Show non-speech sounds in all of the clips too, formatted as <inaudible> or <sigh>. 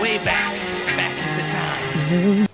way back, back into time.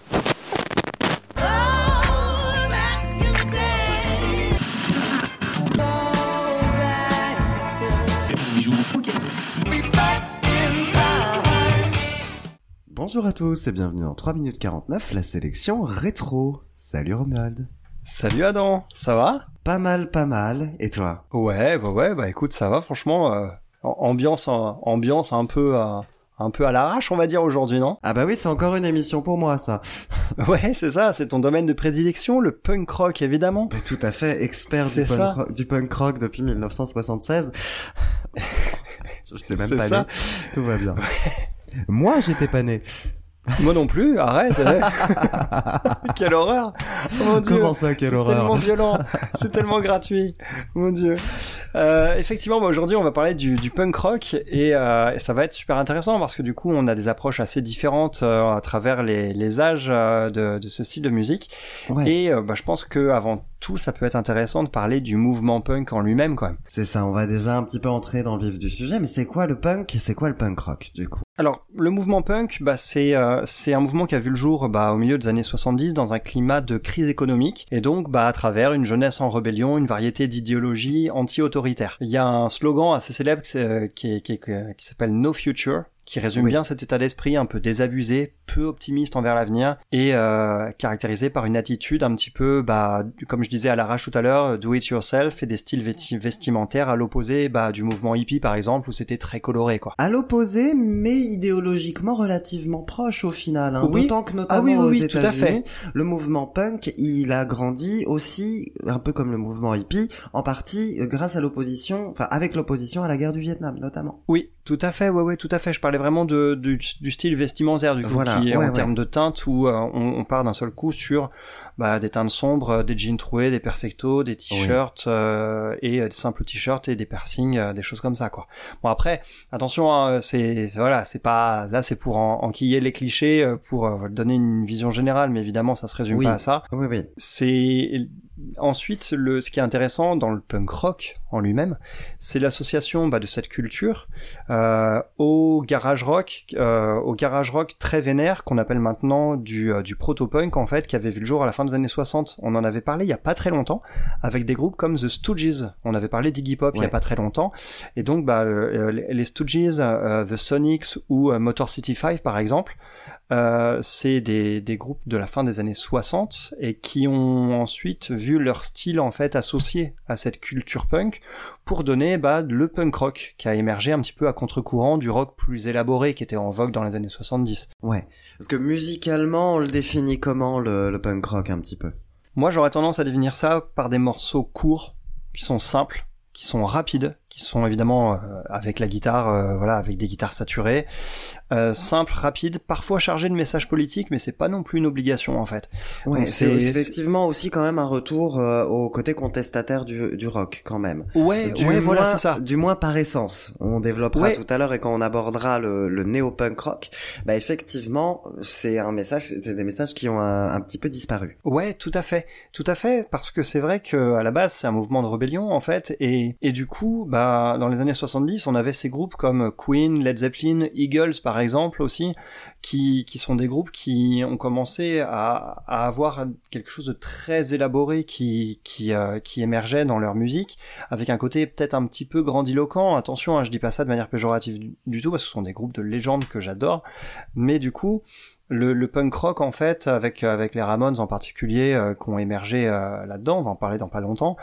Bonjour à tous et bienvenue en 3 minutes 49, la sélection rétro. Salut Romuald. Salut Adam, ça va? Pas mal, pas mal. Et toi? Ouais, bah ouais, bah écoute, ça va franchement. euh, ambiance, euh, ambiance un peu, euh, un peu à l'arrache, on va dire aujourd'hui, non? Ah bah oui, c'est encore une émission pour moi ça. <laughs> Ouais, c'est ça, c'est ton domaine de prédilection, le punk rock évidemment. Mais tout à fait, expert du punk, rock, du punk rock depuis 1976. <laughs> Je t'ai même pas ça. né. Tout va bien. <laughs> Moi, j'étais pas né. <laughs> Moi non plus, arrête. <laughs> Quelle horreur Oh mon dieu Comment ça, quelle C'est horreur tellement violent, c'est tellement gratuit, mon dieu. Euh, effectivement, bah, aujourd'hui, on va parler du, du punk rock et, euh, et ça va être super intéressant parce que du coup, on a des approches assez différentes euh, à travers les, les âges euh, de, de ce style de musique. Ouais. Et euh, bah, je pense que avant tout, ça peut être intéressant de parler du mouvement punk en lui-même, quand même. C'est ça, on va déjà un petit peu entrer dans le vif du sujet, mais c'est quoi le punk c'est quoi le punk rock du coup? Alors, le mouvement punk, bah, c'est euh, un mouvement qui a vu le jour bah, au milieu des années 70 dans un climat de crise économique et donc bah, à travers une jeunesse en rébellion, une variété d'idéologies anti-autoritaires. Il y a un slogan assez célèbre qui, euh, s'appelle No Future qui résume Oui. bien cet état d'esprit un peu désabusé, peu optimiste envers l'avenir et euh, caractérisé par une attitude un petit peu, bah, comme je disais à l'arrache tout à l'heure, do it yourself et des styles vesti- vestimentaires à l'opposé bah, du mouvement hippie par exemple où c'était très coloré quoi. À l'opposé, mais idéologiquement relativement proche au final. Hein. Oui. D'autant que notamment Ah oui, oui, aux États-Unis, le mouvement punk, il a grandi aussi, un peu comme le mouvement hippie, en partie euh, grâce à l'opposition, enfin avec l'opposition à la guerre du Vietnam notamment. Oui, tout à fait, ouais, ouais, tout à fait. Je parlais vraiment de, du, du style vestimentaire, du coup, Voilà, qui est ouais, en ouais. termes de teinte, où euh, on, on part d'un seul coup sur bah, des teintes sombres, des jeans troués, des perfectos, des t-shirts, euh, et euh, des simples t-shirts et des piercings, euh, des choses comme ça, quoi. Bon, après, attention, hein, c'est, voilà, c'est pas, là, c'est pour en, enquiller les clichés, euh, pour euh, donner une vision générale, mais évidemment, ça se résume Oui. pas à ça Oui, oui. c'est ensuite le ce qui est intéressant dans le punk rock en lui-même, c'est l'association bah, de cette culture euh, au garage rock, euh, au garage rock très vénère qu'on appelle maintenant du euh, du proto-punk en fait, qui avait vu le jour à la fin des années 60. On en avait parlé il y a pas très longtemps avec des groupes comme The Stooges. On avait parlé d'Iggy Pop il y a pas très longtemps, et donc bah euh, les les Stooges, euh, The Sonics ou euh, Motor City 5 par exemple. Euh, c'est des, des groupes de la fin des années 60 et qui ont ensuite vu leur style en fait associé à cette culture punk pour donner bah, le punk rock qui a émergé un petit peu à contre-courant du rock plus élaboré qui était en vogue dans les années 70. Ouais. Parce que musicalement, on le définit comment le, le punk rock un petit peu? Moi j'aurais tendance à définir ça par des morceaux courts qui sont simples, qui sont rapides, qui sont évidemment euh, avec la guitare, euh, voilà, avec des guitares saturées, euh, simples, rapides, parfois chargés de messages politiques, mais c'est pas non plus une obligation en fait. Ouais, c'est effectivement aussi quand même un retour euh, au côté contestataire du, du rock quand même. Ouais, Du ouais, voilà, moins- c'est ça. Du moins par essence. On développera Ouais. tout à l'heure et quand on abordera le, le néo-punk rock, bah effectivement, c'est un message, c'est des messages qui ont un, un petit peu disparu. Ouais, tout à fait, tout à fait, parce que c'est vrai que à la base c'est un mouvement de rébellion en fait, et et du coup, bah dans les années 70, on avait ces groupes comme Queen, Led Zeppelin, Eagles par exemple aussi, qui qui sont des groupes qui ont commencé à à avoir quelque chose de très élaboré qui qui euh, qui émergeait dans leur musique, avec un côté peut-être un petit peu grandiloquent. Attention, hein, je dis pas ça de manière péjorative du, du tout, parce que ce sont des groupes de légende que j'adore, mais du coup le, le punk rock en fait avec avec les Ramones en particulier euh, qui ont émergé euh, là-dedans on va en parler dans pas longtemps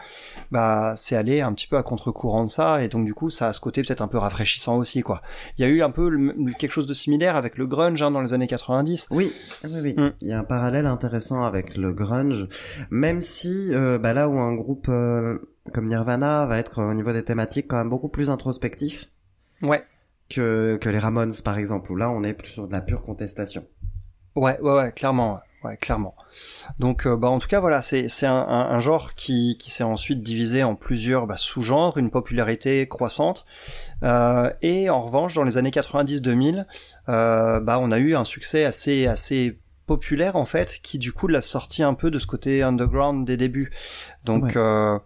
bah c'est aller un petit peu à contre-courant de ça et donc du coup ça a ce côté peut-être un peu rafraîchissant aussi quoi il y a eu un peu le- quelque chose de similaire avec le grunge hein, dans les années 90 Oui, oui, oui. Mm. Il y a un parallèle intéressant avec le grunge, même si euh, bah là où un groupe euh, comme Nirvana va être euh, au niveau des thématiques quand même beaucoup plus introspectif ouais que que les Ramones par exemple, où là on est plus sur de la pure contestation. Ouais, ouais, ouais, clairement, ouais, clairement. Donc, euh, bah, en tout cas, voilà, c'est c'est un, un, un genre qui qui s'est ensuite divisé en plusieurs bah, sous-genres, une popularité croissante. Euh, et en revanche, dans les années 90-2000, euh, bah, on a eu un succès assez assez populaire en fait, qui du coup l'a sorti un peu de ce côté underground des débuts. Donc Ouais. euh,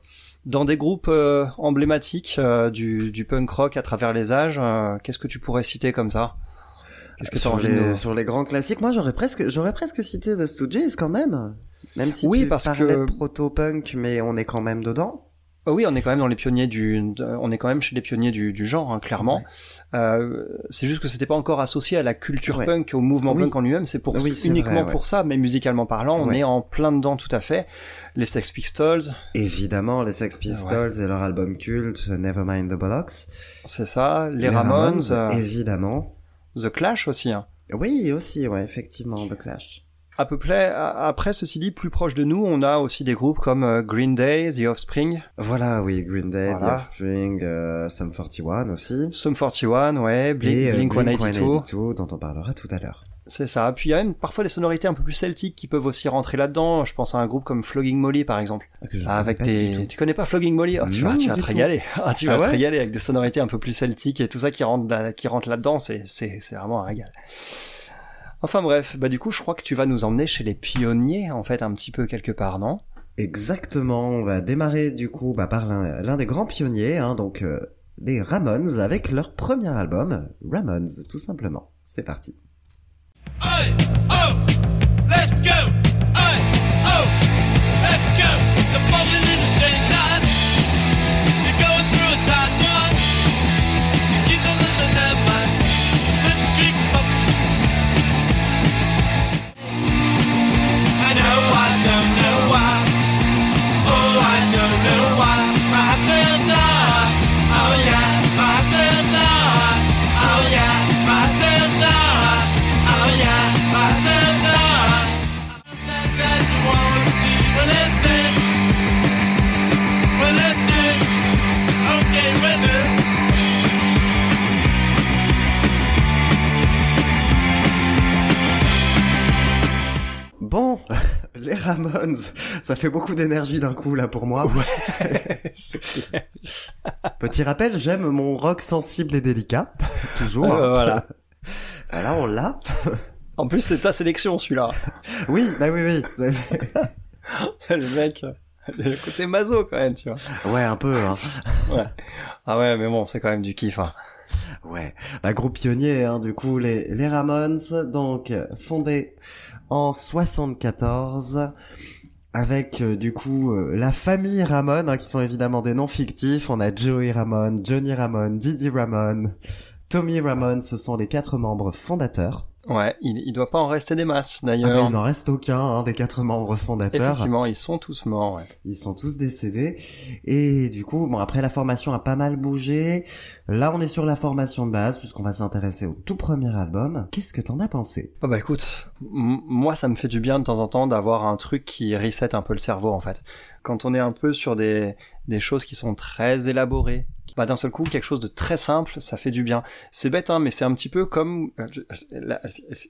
dans des groupes euh, emblématiques euh, du, du punk rock à travers les âges, euh, qu'est-ce que tu pourrais citer comme ça? Qu'est-ce que sur les, sur grands classiques, moi j'aurais presque, j'aurais presque cité The Stooges quand même. Même si Oui, tu parce parlais que- proto-punk, mais on est quand même dedans. Ah oui, on est quand même dans les pionniers du, on est quand même chez les pionniers du, du genre, hein, clairement. Euh, c'est juste que c'était pas encore associé à la culture Ouais. punk, au mouvement Oui. punk en lui-même. C'est pour Oui, c'est uniquement vrai, ouais. pour ça, mais musicalement parlant, on est en plein dedans tout à fait. Les Sex Pistols, Évidemment, les Sex Pistols et leur album culte Nevermind the Bollocks. c'est ça. Les, Ramones, euh, évidemment. The Clash aussi. Hein. Oui, aussi, ouais, effectivement, The Clash. À peu près. Après, ceci dit, plus proche de nous, on a aussi des groupes comme euh, Green Day, The Offspring, Voilà, oui, Green Day, Voilà. The Offspring, euh, Sum 41 aussi. Sum 41, ouais, Blink, euh, Blink 182. 182, dont on parlera tout à l'heure. C'est ça. Puis il y a même parfois des sonorités un peu plus celtiques qui peuvent aussi rentrer là-dedans. Je pense à un groupe comme Flogging Molly par exemple. Ah, Ah, avec des, tu connais pas Flogging Molly? Oh, Tu vas, tu vas te régaler. <laughs> Ah, tu Ah vas te ouais? régaler avec des sonorités un peu plus celtiques et tout ça qui rentre, là- qui rentre là-dedans. C'est, c'est, c'est vraiment un régal. Enfin bref, bah du coup, je crois que tu vas nous emmener chez les pionniers en fait un petit peu quelque part, non? Exactement, on va démarrer du coup bah, par l'un l'un des grands pionniers, hein, donc euh, les Ramones, avec leur premier album, Ramones, tout simplement. C'est parti. Hey, oh, let's go. Les Ramones, ça fait beaucoup d'énergie d'un coup là pour moi. <laughs> Petit rappel, j'aime mon rock sensible et délicat, <laughs> toujours. Euh, voilà. <laughs> Voilà, on l'a. En plus, c'est ta sélection celui-là. Oui, bah oui, oui. le mec, euh, le côté maso quand même, tu vois. Ouais, un peu. Hein. Ouais. Ah ouais, mais bon, c'est quand même du kiff. Hein. Ouais, bah groupe pionnier, hein, du coup, les, les Ramones, donc fondés en 74, avec euh, du coup euh, la famille Ramone, hein, qui sont évidemment des noms fictifs. On a Joey Ramone, Johnny Ramone, Didi Ramone, Tommy Ramone, ce sont les quatre membres fondateurs. Ouais, il, il doit pas en rester des masses Ah d'ailleurs. il n'en reste aucun hein, des quatre membres fondateurs. Effectivement, ils sont tous morts. Ouais. Ils sont tous décédés. Et du coup, bon, après la formation a pas mal bougé. Là, on est sur la formation de base, puisqu'on va s'intéresser au tout premier album. Qu'est-ce que t'en as pensé? Ah bah écoute, moi ça me fait du bien de temps en temps d'avoir un truc qui reset un peu le cerveau en fait. Quand on est un peu sur des, des choses qui sont très élaborées, bah d'un seul coup quelque chose de très simple, ça fait du bien. C'est bête hein, mais c'est un petit peu comme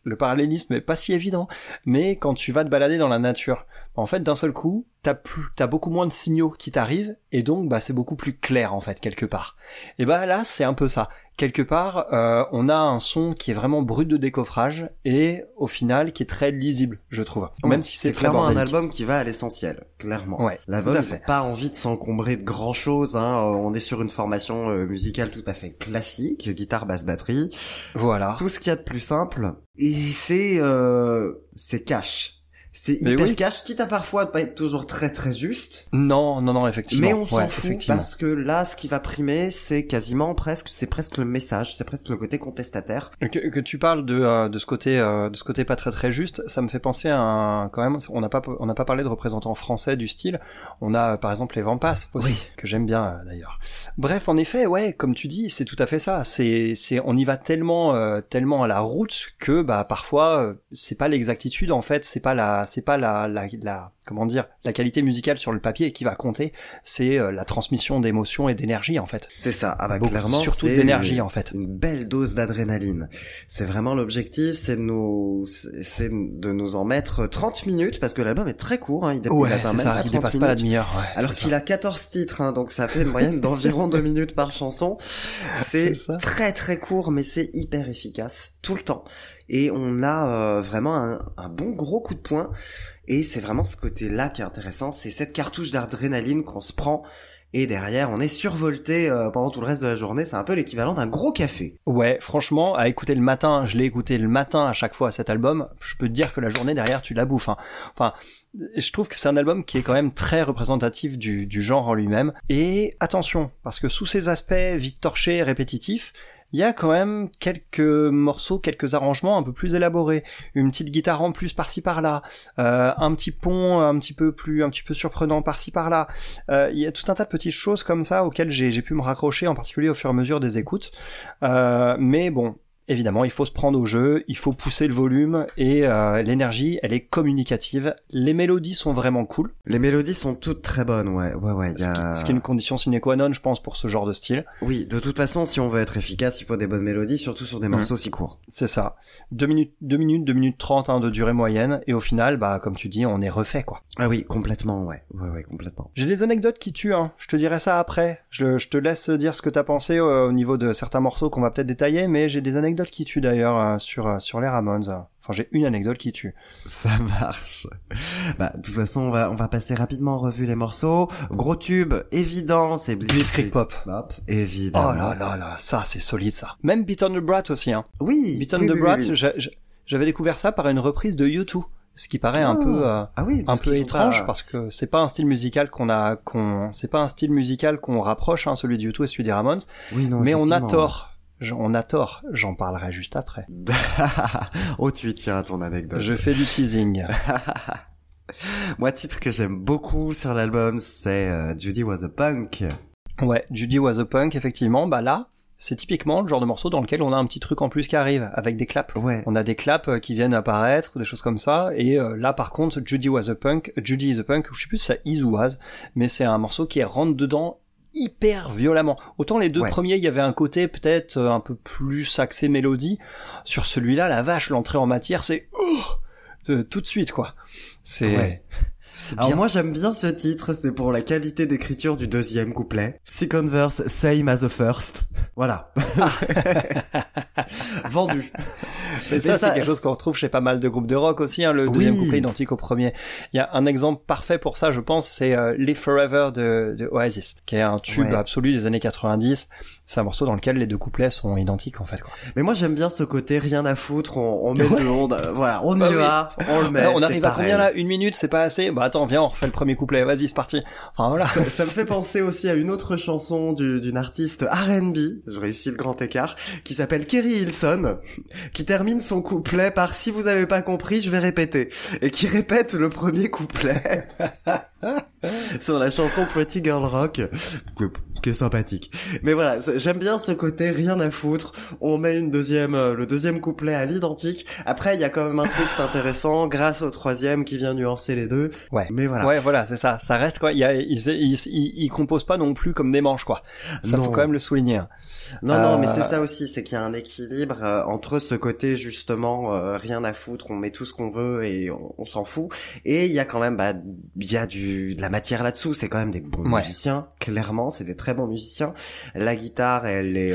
le parallélisme est pas si évident, mais quand tu vas te balader dans la nature, en fait d'un seul coup t'as plus, t'as beaucoup moins de signaux qui t'arrivent et donc bah c'est beaucoup plus clair en fait quelque part. Et bah là c'est un peu ça quelque part, euh, on a un son qui est vraiment brut de décoffrage et au final qui est très lisible, je trouve. Même si c'est très clairement un album qui va à l'essentiel, clairement. Ouais, L'album n'a pas envie de s'encombrer de grand chose. Hein. Euh, On est sur une formation euh, musicale tout à fait classique, guitare, basse, batterie, Voilà. tout ce qu'il y a de plus simple. Et c'est euh, c'est cash. C'est hyper oui. cash, quitte à parfois pas être toujours très très juste. Non, non, non, effectivement. Mais on s'en ouais, fout effectivement. parce que là, ce qui va primer, c'est quasiment presque, c'est presque le message, c'est presque le côté contestataire. Que, que tu parles de, euh, de ce côté euh, de ce côté pas très très juste, ça me fait penser à un quand même on n'a pas on n'a pas parlé de représentants français du style. On a euh, par exemple les Vampas aussi Oui. que j'aime bien euh, d'ailleurs. Bref, en effet, ouais, comme tu dis, c'est tout à fait ça. C'est c'est on y va tellement euh, tellement à la route que bah parfois euh, c'est pas l'exactitude en fait, c'est pas la c'est pas la, la la comment dire la qualité musicale sur le papier qui va compter, c'est euh, la transmission d'émotions et d'énergie en fait. C'est ça, ah bah, Beaucoup- clairement. surtout d'énergie en fait. Une belle dose d'adrénaline. C'est vraiment l'objectif, c'est de nous, c'est de nous en mettre 30 minutes parce que l'album est très court, hein, il, dé- il Ouais, atteint c'est même ça, pas il 30 dépasse pas la demi-heure. Ouais, Alors qu'il a 14 titres, hein, donc ça fait une moyenne d'environ 2 minutes par chanson. <laughs> C'est très très court, mais c'est hyper efficace tout le temps. Et on a euh, vraiment un, bon gros coup de poing. Et c'est vraiment ce côté-là qui est intéressant, c'est cette cartouche d'adrénaline qu'on se prend et derrière on est survolté euh, pendant tout le reste de la journée. C'est un peu l'équivalent d'un gros café. Ouais, franchement, à écouter le matin, je l'ai écouté le matin à chaque fois cet album, je peux te dire que la journée derrière tu la bouffes. hein. Enfin, je trouve que c'est un album qui est quand même très représentatif du, du genre en lui-même. Et attention, parce que sous ces aspects vite torchés, répétitifs, il y a quand même quelques morceaux, quelques arrangements un peu plus élaborés, une petite guitare en plus par-ci par-là, euh, un petit pont un petit peu plus, un petit peu surprenant par-ci par-là. Euh, il y a tout un tas de petites choses comme ça auxquelles j'ai pu me raccrocher, en particulier au fur et à mesure des écoutes. Euh, mais bon, Évidemment, il faut se prendre au jeu, il faut pousser le volume et euh, l'énergie, elle est communicative. Les mélodies sont vraiment cool, Les mélodies sont toutes très bonnes, ouais, ouais, ouais. Y ce, qui, a... ce qui est une condition sine qua non, je pense, pour ce genre de style. Oui, de toute façon, si on veut être efficace, il faut des bonnes mélodies, surtout sur des Mhm. morceaux si courts. C'est ça. Deux minutes, deux minutes, deux minutes trente hein, de durée moyenne, et au final, bah comme tu dis, on est refait quoi. Ah oui, complètement, ouais, ouais, ouais, complètement. J'ai des anecdotes qui tuent, hein. je te dirai ça après. Je, je te laisse dire ce que t'as pensé euh, au niveau de certains morceaux qu'on va peut-être détailler, mais j'ai des anecdotes qui tuent d'ailleurs euh, sur euh, sur les Ramones. Enfin, j'ai une anecdote qui tue. Ça <laughs> marche. Bah, de toute façon, on va, on va passer rapidement en revue les morceaux. Gros tube, évident, c'est Blitzkrieg Pop. Pop, évidemment. Oh là là là, ça c'est solide ça. Même Beat on the Brat aussi, hein. Oui. Beat on oui, the oui, Brat, oui, j'avais découvert ça par une reprise de U2, ce qui paraît un Oh. peu euh, Ah oui, un peu étrange pas- parce que c'est pas un style musical qu'on a qu'on c'est pas un style musical qu'on rapproche hein, celui de U2 et celui des Ramones, Oui, non, mais on a tort. On a tort, j'en parlerai juste après. <laughs> oh, tu y tiens à ton anecdote. Je fais du teasing. <laughs> Moi, titre que j'aime beaucoup sur l'album, c'est euh, Judy Was a Punk. Ouais, Judy was a punk effectivement, bah là, c'est typiquement le genre de morceau dans lequel on a un petit truc en plus qui arrive avec des claps. Ouais. On a des claps euh, qui viennent apparaître des choses comme ça. Et euh, là, par contre, Judy was a punk, Judy is a punk, je sais plus si ça is ou was, mais c'est un morceau qui rentre dedans hyper violemment. Autant les deux Ouais. premiers, il y avait un côté peut-être euh, un peu plus axé mélodie. Sur celui-là, la vache, l'entrée en matière, c'est oh, tout de suite quoi. C'est Ouais. Alors moi j'aime bien ce titre, c'est pour la qualité d'écriture du deuxième couplet. Second verse, same as the first. Voilà. <laughs> Vendu. <laughs> Mais ça, c'est quelque chose qu'on retrouve chez pas mal de groupes de rock aussi, hein, le Oui. deuxième couplet identique au premier. Il y a un exemple parfait pour ça, je pense, c'est euh, Live Forever de, de Oasis, qui est un tube Ouais. absolu des années 90. C'est un morceau dans lequel les deux couplets sont identiques, en fait. Quoi. Mais moi j'aime bien ce côté rien à foutre, on, on met le onde, euh, voilà, on y Bah oui. va, on le met. Alors, on arrive à combien là? Une minute, c'est pas assez? Bah attends, viens, on refait le premier couplet, vas-y, c'est parti. Enfin voilà. Ça me fait penser aussi à une autre chanson du- d'une artiste R&B, je réussis le grand écart, qui s'appelle Kerry Hilson, qui termine son couplet par si vous avez pas compris, je vais répéter, et qui répète le premier couplet <laughs> sur la chanson Pretty Girl Rock, que, que sympathique. Mais voilà, j'aime bien ce côté rien à foutre. On met une deuxième, euh, le deuxième couplet à l'identique. Après, il y a quand même un twist intéressant grâce au troisième qui vient nuancer les deux. Ouais. Mais voilà. Ouais, voilà, c'est ça. Ça reste quoi. Il y a, ils, ils, ils, ils composent pas non plus comme des manches, quoi. Ça Non. faut quand même le souligner. Non, non, mais Euh, c'est ça aussi, c'est qu'il y a un équilibre euh, entre ce côté justement euh, rien à foutre, on met tout ce qu'on veut et on, on s'en fout, et il y a quand même bah il y a du de la matière là-dessous, c'est quand même des bons Ouais. musiciens, clairement, c'est des très bons musiciens. La guitare, elle est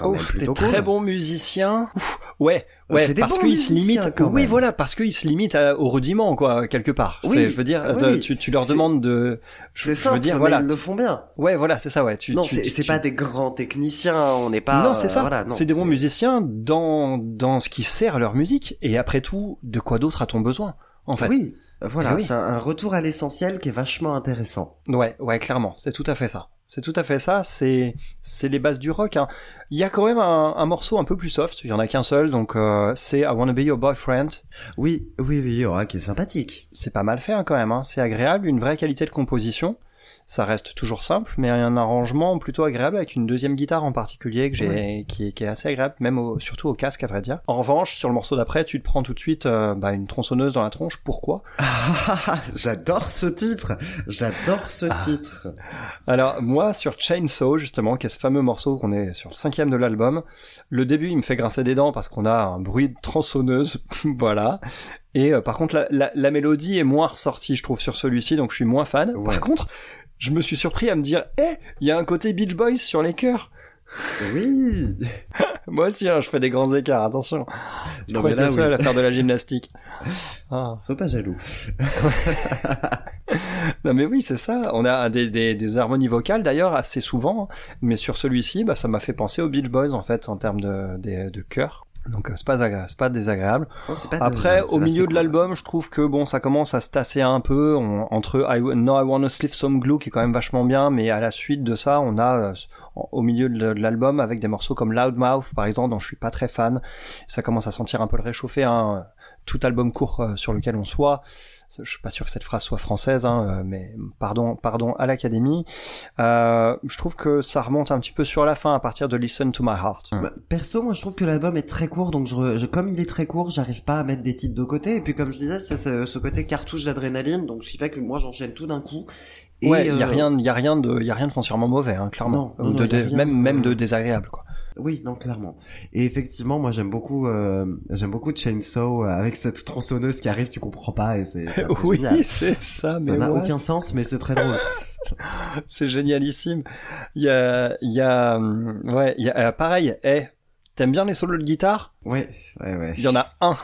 euh, même Ouf, des très bons musiciens. Ouf, ouais, Euh, ouais, parce qu'ils se limitent. Oui, même. voilà, parce qu'ils se limitent à- au rudiment, quoi, quelque part. Oui, je veux dire, oui, euh, oui. tu, tu leur demandes de. Je, veux dire, voilà. ils le font bien. Ouais, voilà, c'est ça, ouais. Tu, non, c'est pas des grands techniciens, on n'est pas. non, c'est euh, ça. voilà, c'est des bons musiciens dans dans ce qui sert leur musique. Et après tout, de quoi d'autre a-t-on besoin, en fait? Oui, voilà, Eh oui. c'est un, retour à l'essentiel qui est vachement intéressant. Ouais, ouais, clairement, c'est tout à fait ça. C'est tout à fait ça. C'est c'est les bases du rock. Hein. Il y a quand même un, un morceau un peu plus soft. Il y en a qu'un seul, donc euh, c'est I Wanna Be Your Boyfriend. Oui, oui, oui, oh, qui est sympathique. C'est pas mal fait hein, quand même. Hein. C'est agréable, une vraie qualité de composition. Ça reste toujours simple, mais un arrangement plutôt agréable avec une deuxième guitare en particulier que j'ai, qui, est, qui est assez agréable, même au- surtout au casque à vrai dire. En revanche, sur le morceau d'après, tu te prends tout de suite euh, bah, une tronçonneuse dans la tronche. Pourquoi? Ah, <laughs> j'adore ce titre. J'adore ce Ah. titre. Alors moi sur Chainsaw justement, qui est ce fameux morceau qu'on est sur le cinquième de l'album, le début il me fait grincer des dents parce qu'on a un bruit de tronçonneuse, <laughs> voilà. Et euh, par contre la, la, la mélodie est moins ressortie je trouve sur celui-ci, donc je suis moins fan. Ouais. Par contre, je me suis surpris à me dire, eh, il y a un côté Beach Boys sur les chœurs. Oui. <laughs> Moi aussi, hein, je fais des grands écarts, attention. Je crois là, le seul oui. à faire de la gymnastique. <laughs> Ah. Sois pas jaloux. <laughs> Non mais oui, c'est ça. On a des, des, des harmonies vocales d'ailleurs assez souvent, mais sur celui-ci, bah, ça m'a fait penser aux Beach Boys en fait en termes de, de, de chœur. Donc euh, c'est pas, c'est pas désagréable. Non, c'est pas Après, au milieu de l'album, je trouve que bon, ça commence à se tasser un peu on- entre I, No I Wanna Sniff Some Glue qui est quand même vachement bien, mais à la suite de ça, on a euh, au milieu de, de l'album avec des morceaux comme Loudmouth par exemple, dont je suis pas très fan. Ça commence à sentir un peu le réchauffé. Hein. Tout album court euh, sur lequel on soit. Je suis pas sûr que cette phrase soit française, hein, euh, mais pardon, pardon à l'académie. Euh, je trouve que ça remonte un petit peu sur la fin à partir de Listen to My Heart. Bah, perso, moi je trouve que l'album est très court, donc je, comme il est très court, j'arrive pas à mettre des titres de côté. Et puis comme je disais, c'est ce côté cartouche d'adrénaline, donc ce qui fait que moi j'enchaîne tout d'un coup. Et, ouais, il y a euh, rien, il y a rien de, il y a rien de foncièrement mauvais, hein, clairement, Non, de, même, de- même de désagréable, quoi. Oui, non, clairement. Et effectivement, moi j'aime beaucoup, euh, j'aime beaucoup Chainsaw euh, avec cette tronçonneuse qui arrive, tu comprends pas, et c'est c'est <laughs> oui, c'est ça, mais Ça n'a aucun sens, mais c'est très drôle. <laughs> c'est génialissime. Il y a, il y a, hum, ouais, il y a, euh, pareil, eh, t'aimes bien les solos de guitare? Ouais, ouais, ouais. Il y en a un,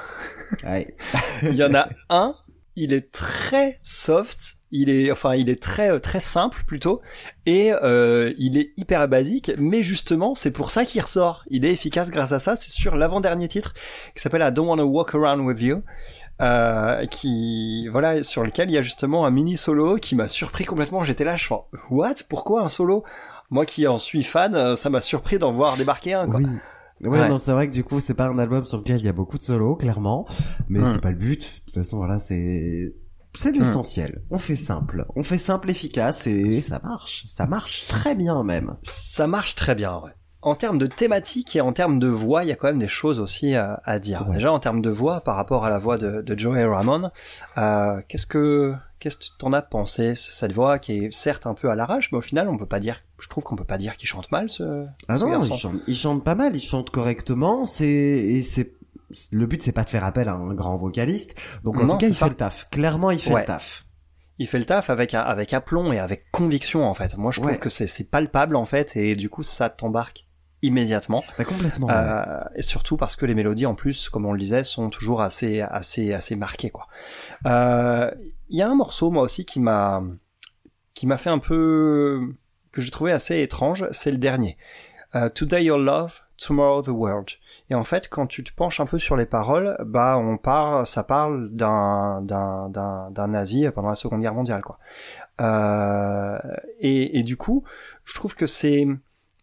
Ouais. <laughs> il y en a un, il est très soft, il est, enfin, il est très, euh, très simple plutôt, et euh, il est hyper basique, mais justement, c'est pour ça qu'il ressort. Il est efficace grâce à ça. C'est sur l'avant-dernier titre qui s'appelle I Don't Wanna Walk Around With You. Euh, qui voilà sur lequel il y a justement un mini solo qui m'a surpris complètement j'étais là je fais what? Pourquoi un solo? Moi qui en suis fan euh, ça m'a surpris d'en voir débarquer un quoi Oui. Ouais, Ouais. non, c'est vrai que du coup, c'est pas un album sur lequel il y a beaucoup de solos, clairement. Mais Hmm. c'est pas le but. De toute façon, voilà, c'est, c'est l'essentiel. On fait simple. On fait simple, efficace, et ça marche. Ça marche très bien, même. Ça marche très bien, ouais. En termes de thématique et en termes de voix, il y a quand même des choses aussi à, à dire. Ouais. Déjà en termes de voix, par rapport à la voix de, de Joey Ramone, euh, qu'est-ce que qu'est-ce que t'en as pensé cette voix qui est certes un peu à l'arrache, mais au final on peut pas dire, je trouve qu'on peut pas dire qu'il chante mal ce, Ah ce non, garçon. il chante, il chante pas mal, il chante correctement, c'est, et c'est, le but c'est pas de faire appel à un grand vocaliste. Donc en Non, tout cas, c'est il ça. fait le taf. Clairement, il fait Ouais. le taf. Il fait le taf avec avec aplomb et avec conviction en fait. Moi je trouve Ouais. que c'est c'est palpable en fait et du coup ça t'embarque immédiatement. Bah, complètement. ouais. Euh, et surtout parce que les mélodies en plus, comme on le disait, sont toujours assez assez assez marquées quoi. Euh, Il y a un morceau moi aussi qui m'a qui m'a fait un peu que j'ai trouvé assez étrange, c'est le dernier. Euh, Today your love, tomorrow the world. Et en fait, quand tu te penches un peu sur les paroles, bah on parle, ça parle d'un d'un d'un d'un nazi pendant la Seconde Guerre mondiale quoi. Euh, et, et du coup, je trouve que c'est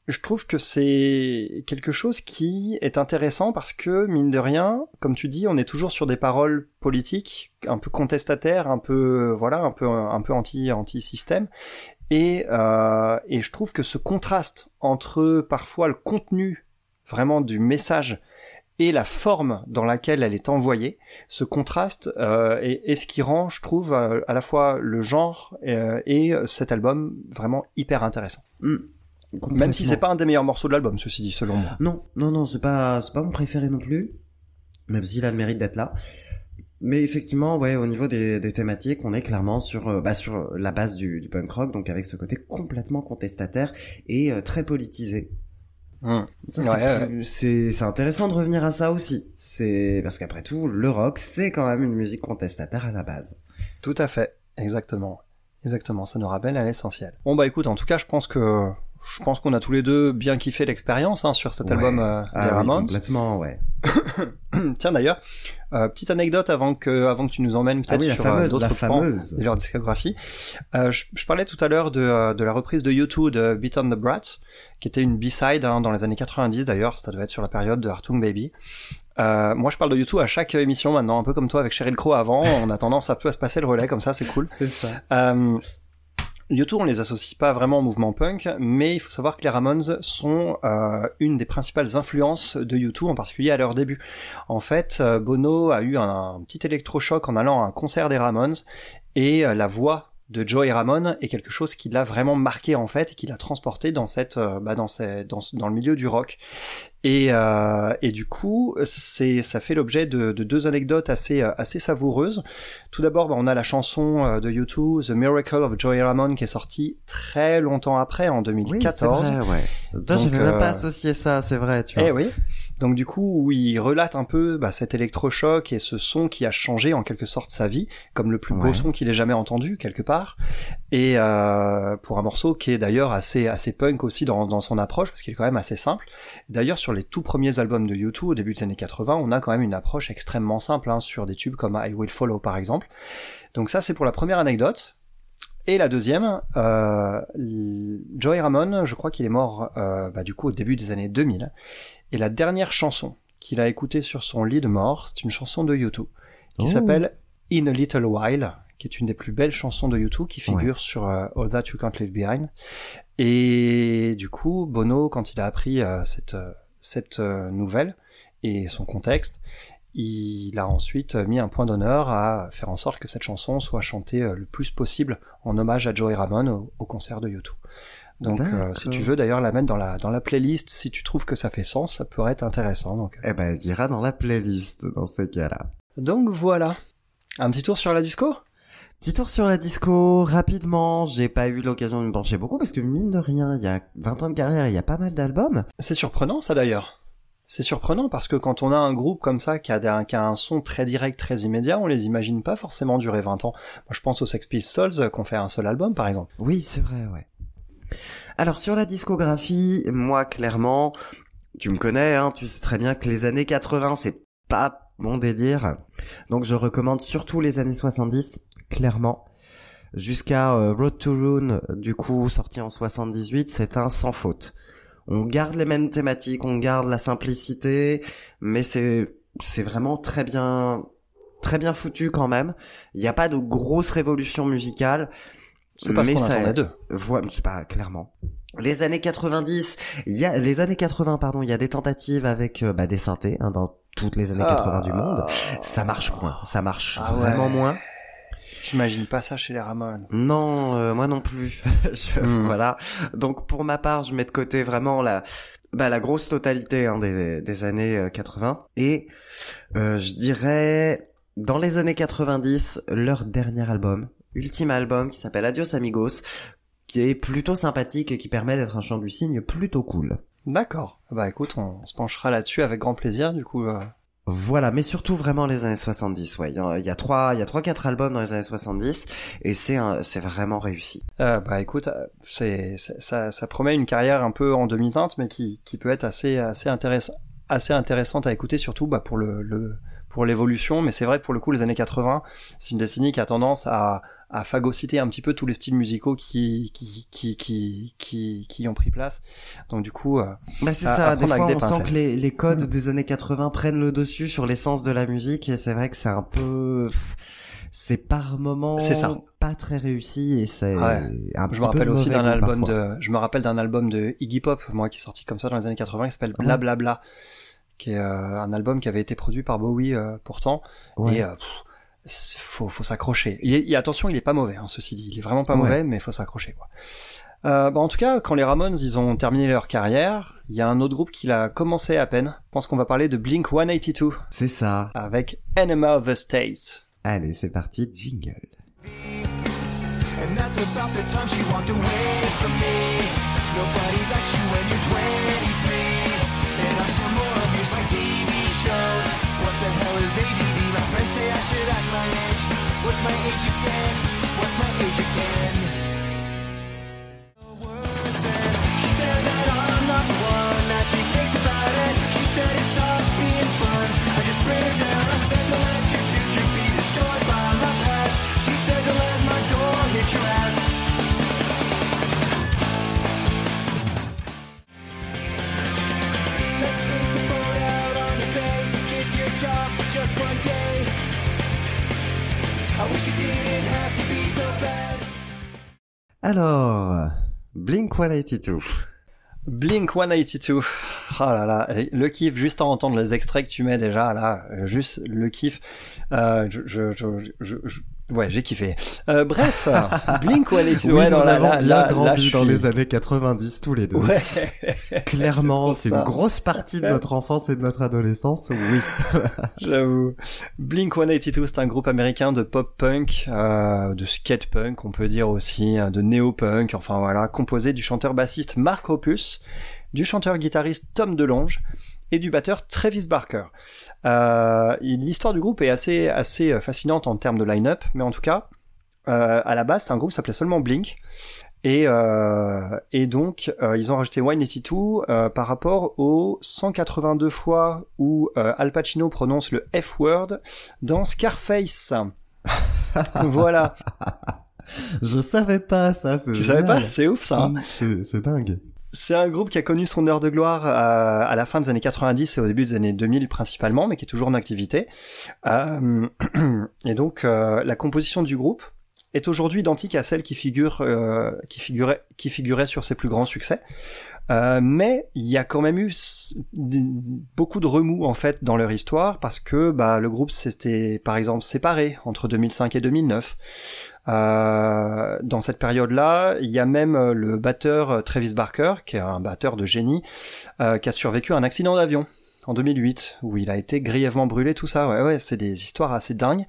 je trouve que c'est quelque chose qui est intéressant parce que mine de rien, comme tu dis, on est toujours sur des paroles politiques un peu contestataires, un peu voilà, un peu un peu anti anti système. Et euh, et je trouve que ce contraste entre parfois le contenu vraiment du message et la forme dans laquelle elle est envoyée, ce contraste euh, est, est ce qui rend, je trouve, euh, à la fois le genre euh, et cet album vraiment hyper intéressant. Hmm. Même si c'est pas un des meilleurs morceaux de l'album, ceci dit, selon moi. Non, non, non, c'est pas, c'est pas mon préféré non plus. Même s'il a le mérite d'être là. Mais effectivement, ouais, au niveau des, des thématiques, on est clairement sur, euh, bah, sur la base du, du punk rock, donc avec ce côté complètement contestataire et euh, très politisé. Hum. Ça, Ouais, c'est, ouais. plus- c'est, c'est intéressant de revenir à ça aussi. C'est parce qu'après tout, le rock, c'est quand même une musique contestataire à la base. Tout à fait, exactement. Exactement, ça nous rappelle à l'essentiel. Bon bah écoute, en tout cas, je pense que je pense qu'on a tous les deux bien kiffé l'expérience hein, sur cet Ouais. album euh, des Ah oui, Ramones. complètement, ouais. <coughs> Tiens d'ailleurs, euh, petite anecdote avant que avant que tu nous emmènes Ah peut-être oui, sur euh, d'autres fameuse. de leur discographie. Euh, je, je parlais tout à l'heure de, euh, de la reprise de U2 de Beat on the Brat, qui était une B-side hein, dans les années 90 d'ailleurs, ça devait être sur la période de Hartung Baby. Euh, moi je parle de U2 à chaque émission maintenant, un peu comme toi avec Sheryl Crow avant, on a tendance un peu à se passer le relais comme ça, c'est cool. C'est ça. Euh, U2, on les associe pas vraiment au mouvement punk, mais il faut savoir que les Ramones sont euh, une des principales influences de U2, en particulier à leur début. En fait, euh, Bono a eu un, petit électrochoc en allant à un concert des Ramones, et euh, la voix de Joey Ramone est quelque chose qui l'a vraiment marqué en fait et qui l'a transporté dans cette bah, dans, dans le milieu du rock Et, euh, et du coup, c'est ça fait l'objet de, de deux anecdotes assez euh, assez savoureuses. Tout d'abord, bah, on a la chanson euh, de YouTube The Miracle of Joey Ramone qui est sortie très longtemps après, en Oui, 2014. c'est vrai, ouais. Donc, j'avais même euh, pas associé ça, c'est vrai, tu vois. Eh oui. Donc du coup, où il relate un peu bah, cet électrochoc et ce son qui a changé en quelque sorte sa vie, comme le plus beau son qu'il ait jamais entendu quelque part. Et euh, pour un morceau qui est d'ailleurs assez assez punk aussi dans, dans son approche, parce qu'il est quand même assez simple. D'ailleurs, sur les tout premiers albums de U2 au début des années 80, on a quand même une approche extrêmement simple hein, sur des tubes comme I Will Follow par exemple. Donc ça, c'est pour la première anecdote. Et la deuxième, euh, Joey Ramone, je crois qu'il est mort euh, bah, du coup au début des années 2000. Et la dernière chanson qu'il a écoutée sur son lit de mort, c'est une chanson de U2 qui Oh. s'appelle In a Little While, qui est une des plus belles chansons de U2 qui figure sur euh, All That You Can't Leave Behind. Et du coup, Bono, quand il a appris euh, cette cette euh, nouvelle et son contexte, il a ensuite mis un point d'honneur à faire en sorte que cette chanson soit chantée euh, le plus possible en hommage à Joey Ramone au, au concert de U2. Donc, euh, si tu veux d'ailleurs la mettre dans la dans la playlist, si tu trouves que ça fait sens, ça pourrait être intéressant. Donc, Eh ben, elle ira dans la playlist, dans ces cas-là. donc voilà. Un petit tour sur la disco? Petit tour sur la disco, rapidement, j'ai pas eu l'occasion de me pencher beaucoup parce que mine de rien, il y a 20 ans de carrière, il y a pas mal d'albums. C'est surprenant ça d'ailleurs. C'est surprenant parce que quand on a un groupe comme ça qui a, des- qui a un son très direct, très immédiat, on les imagine pas forcément durer 20 ans. Moi je pense aux Sex Pistols euh, qu'on fait un seul album par exemple. Oui, c'est vrai, ouais. Alors sur la discographie, moi clairement, tu me connais, hein, tu sais très bien que les années 80, c'est pas mon délire. Donc je recommande surtout les années 70, clairement. Jusqu'à euh, Road to Ruin, du coup, sorti en 78, c'est un sans faute. On garde les mêmes thématiques, on garde la simplicité, mais c'est c'est vraiment très bien très bien foutu quand même. Il n'y a pas de grosse révolution musicale. C'est pas ce mais qu'on ça- attendait d'eux. C'est pas clairement. Les années 90, il y a les années 80 pardon, il y a des tentatives avec euh, bah, des synthés hein, dans toutes les années 80 du monde. Ça marche moins, ça marche Ah ouais. vraiment moins. J'imagine pas ça chez les Ramones. Non, euh, moi non plus. <laughs> Je- Hmm. Voilà. Donc pour ma part, je mets de côté vraiment la bah, la grosse totalité hein, des, des années euh, 80 et euh, je dirais dans les années 90 leur dernier album, ultime album qui s'appelle Adios Amigos, qui est plutôt sympathique et qui permet d'être un chant du cygne plutôt cool. D'accord. Bah écoute, on se penchera là-dessus avec grand plaisir du coup. euh. Voilà, mais surtout vraiment les années 70. Ouais, il y a, trois, il y a trois quatre albums dans les années 70 et c'est c'est vraiment réussi. Euh, bah écoute, c'est c'est- ça, ça promet une carrière un peu en demi-teinte, mais qui, qui peut être assez assez intéressant, assez intéressante à écouter, surtout bah, pour le, le pour l'évolution. Mais c'est vrai que pour le coup, les années 80, c'est une décennie qui a tendance à à phagocyter un petit peu tous les styles musicaux qui qui qui qui qui, qui ont pris place. Donc du coup, euh, Bah c'est ça, à des fois on sent que les, les codes des années 80 prennent le dessus sur l'essence de la musique et c'est vrai que c'est un peu... C'est par moments C'est ça. pas très réussi et c'est Ouais. je me rappelle aussi d'un album parfois. de, je me rappelle d'un album de Iggy Pop, moi qui est sorti comme ça dans les années 80, qui s'appelle Ouais. Blablabla, qui est euh, un album qui avait été produit par Bowie euh, pourtant. Ouais. Et euh, pff, faut, faut s'accrocher. Il est, il- attention, il est pas mauvais, hein, ceci dit. Il est vraiment pas Ouais. mauvais, mais faut s'accrocher, quoi. Euh, bah, en tout cas, quand les Ramones, ils ont terminé leur carrière, il y a un autre groupe qui l'a commencé à peine. Je pense qu'on va parler de Blink 182 C'est ça. avec Enema of the States. Allez, c'est parti, jingle. And should act my age. What's my age again? What's my age again? Alors, Blink 182. Blink 182. Oh là là, le kiff juste à entendre les extraits que tu mets déjà là, juste le kiff. Euh, je, je, je, je- Ouais, j'ai kiffé. Euh, bref, <laughs> Blink One Oui, ouais, nous avons là, bien là, grandi dans les années 90 tous les deux. Ouais. <laughs> <laughs> Clairement, C'est une grosse partie de notre enfance et de notre adolescence, oui. J'avoue. Blink 182, c'est un groupe américain de pop-punk, euh, de skate-punk, on peut dire aussi, hein, de néo-punk, enfin voilà, composé du chanteur-bassiste Mark Opus, du chanteur-guitariste Tom DeLonge et du batteur Travis Barker. Euh, L'histoire du groupe est assez, assez euh, fascinante en termes de line-up, mais en tout cas, euh, à la base, c'est un groupe qui s'appelait seulement Blink. Et, euh, et donc, euh, ils ont rajouté 182 euh, par rapport aux 182 fois où euh, Al Pacino prononce le F-word dans Scarface. <laughs> voilà. Je savais pas ça. Tu savais pas? C'est ouf ça. hein c'est dingue. C'est un groupe qui a connu son heure de gloire euh, à la fin des années 90 et au début des années 2000 principalement, mais qui est toujours en activité. Euh, <clears throat> et donc euh, la composition du groupe est aujourd'hui identique à celle qui figure qui figurait qui figurait sur ses plus grands succès. Euh, mais il y a quand même eu beaucoup de remous en fait dans leur histoire parce que bah, le groupe s'était par exemple séparé entre 2005 et 2009. Euh, dans cette période-là, il y a même euh, le batteur euh, Travis Barker, qui est un batteur de génie, euh, qui a survécu à un accident d'avion en 2008, où il a été grièvement brûlé, tout ça. Ouais, ouais, c'est des histoires assez dingues.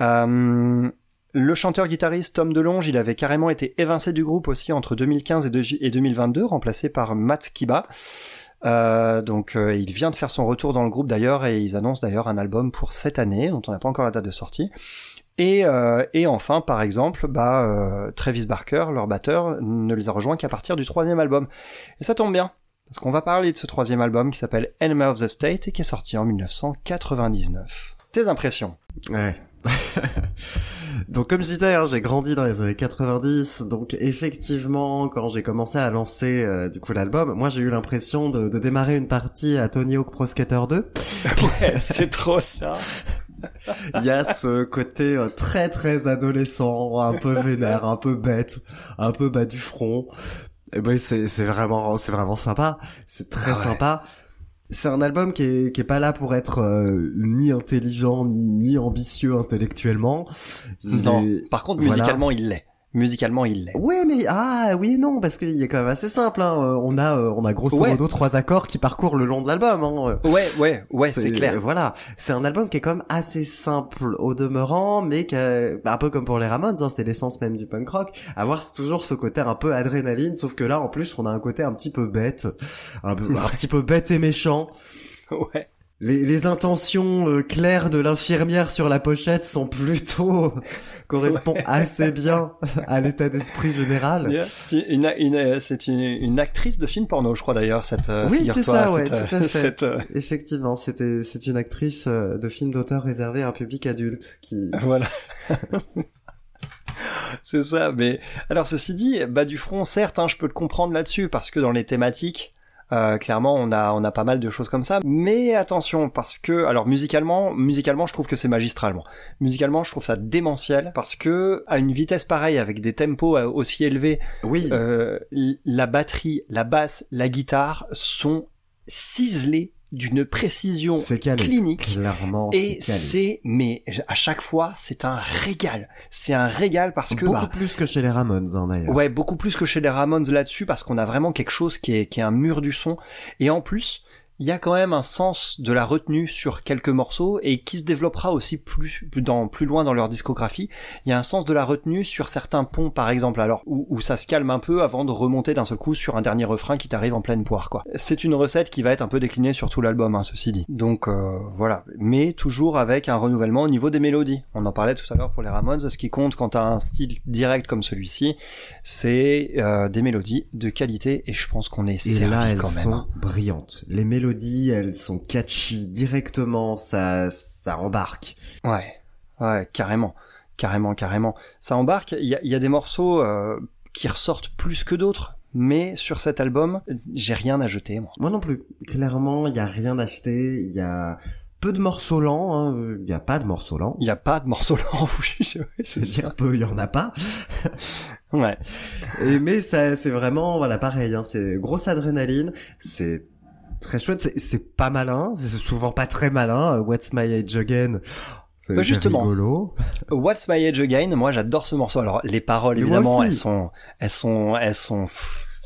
Euh, le chanteur-guitariste Tom DeLonge, il avait carrément été évincé du groupe aussi entre 2015 et deux- et 2022, remplacé par Matt Kiba. Euh, donc euh, il vient de faire son retour dans le groupe d'ailleurs et ils annoncent d'ailleurs un album pour cette année dont on n'a pas encore la date de sortie. Et, euh, enfin, par exemple, bah, euh, Travis Barker, leur batteur, ne les a rejoints qu'à partir du troisième album. Et ça tombe bien, parce qu'on va parler de ce troisième album qui s'appelle Enemy of the State et qui est sorti en 1999. Tes impressions? Ouais. <laughs> donc comme je disais, hein, j'ai grandi dans les années 90, donc effectivement, quand j'ai commencé à lancer euh, du coup l'album, moi j'ai eu l'impression de, de démarrer une partie à Tony Hawk Pro Skater 2. Ouais, c'est trop ça. <laughs> Il y a ce côté euh, très très adolescent, un peu vénère, un peu bête, un peu bas du front. Et ben c'est c'est vraiment c'est vraiment sympa, c'est très Ah ouais. sympa. C'est un album qui est qui est pas là pour être euh, ni intelligent ni ni ambitieux intellectuellement. Il Non. est- Par contre, Voilà. musicalement, il l'est. Musicalement, il l'est. Ouais, mais ah oui et non parce qu'il est quand même assez simple. Hein. Euh, On a euh, on a grosso Ouais. modo trois accords qui parcourent le long de l'album. Hein. Ouais, ouais, ouais, c'est clair. Voilà, c'est un album qui est quand même assez simple au demeurant, mais qui a- bah, un peu comme pour les Ramones, hein, c'est l'essence même du punk rock, avoir toujours ce côté un peu adrénaline, sauf que là en plus on a un côté un petit peu bête, un, peu, un petit peu bête et méchant. <laughs> Ouais. Les, les intentions euh, claires de l'infirmière sur la pochette sont plutôt <laughs> correspondent assez bien à l'état d'esprit général. <laughs> Yeah. Une, une, euh, c'est une, une actrice de film porno, je crois d'ailleurs, cette euh, Oui, c'est ça, cette, euh, tout à fait. cette, euh, Effectivement, c'était c'est une actrice euh, de film d'auteur réservé à un public adulte qui <laughs> Voilà. c'est ça, mais alors ceci dit, bas du front, certes, hein, je peux le comprendre là-dessus parce que dans les thématiques, euh, clairement, on a on a pas mal de choses comme ça. Mais attention, parce que alors musicalement, musicalement, je trouve que c'est magistralement. Musicalement, je trouve ça démentiel parce que à une vitesse pareille, avec des tempos euh, aussi élevés, oui, euh, la batterie, la basse, la guitare sont ciselées d'une précision calé. clinique. Clairement, Et c'est, mais à chaque fois, c'est un régal. C'est un régal parce que, beaucoup bah, plus que chez les Ramones hein, d'ailleurs. ouais, beaucoup plus que chez les Ramones là-dessus parce qu'on a vraiment quelque chose qui est, qui est un mur du son. Et en plus, il y a quand même un sens de la retenue sur quelques morceaux et qui se développera aussi plus, dans, plus loin dans leur discographie. Il y a un sens de la retenue sur certains ponts, par exemple, alors, où, où ça se calme un peu avant de remonter d'un seul coup sur un dernier refrain qui t'arrive en pleine poire, quoi. C'est une recette qui va être un peu déclinée sur tout l'album, hein, ceci dit. Donc, euh, voilà. Mais toujours avec un renouvellement au niveau des mélodies. On en parlait tout à l'heure pour les Ramones. Ce qui compte quand t'as un style direct comme celui-ci, c'est euh, des mélodies de qualité et je pense qu'on est Et servi là, elles quand même. sont hein. brillantes. Les mélodies, elles sont catchy directement, ça, ça embarque. Ouais, ouais, carrément, carrément, carrément. Ça embarque. Il y a, il y a des morceaux euh, qui ressortent plus que d'autres, mais sur cet album, j'ai rien à jeter, moi. Moi non plus. Clairement, il y a rien acheté. Il y a peu de morceaux lents. hein. Il y a pas de morceaux lents. Il y a pas de morceaux <laughs> lents, c'est C'est ça. peu, il y en a pas. Ouais, Et mais ça, c'est vraiment, voilà, pareil. Hein, c'est grosse adrénaline. C'est très chouette. C'est, c'est pas malin. C'est souvent pas très malin. Euh, What's My Age Again C'est Bah, justement. rigolo. What's My Age Again, moi j'adore ce morceau. Alors les paroles évidemment, elles sont, elles sont, elles sont,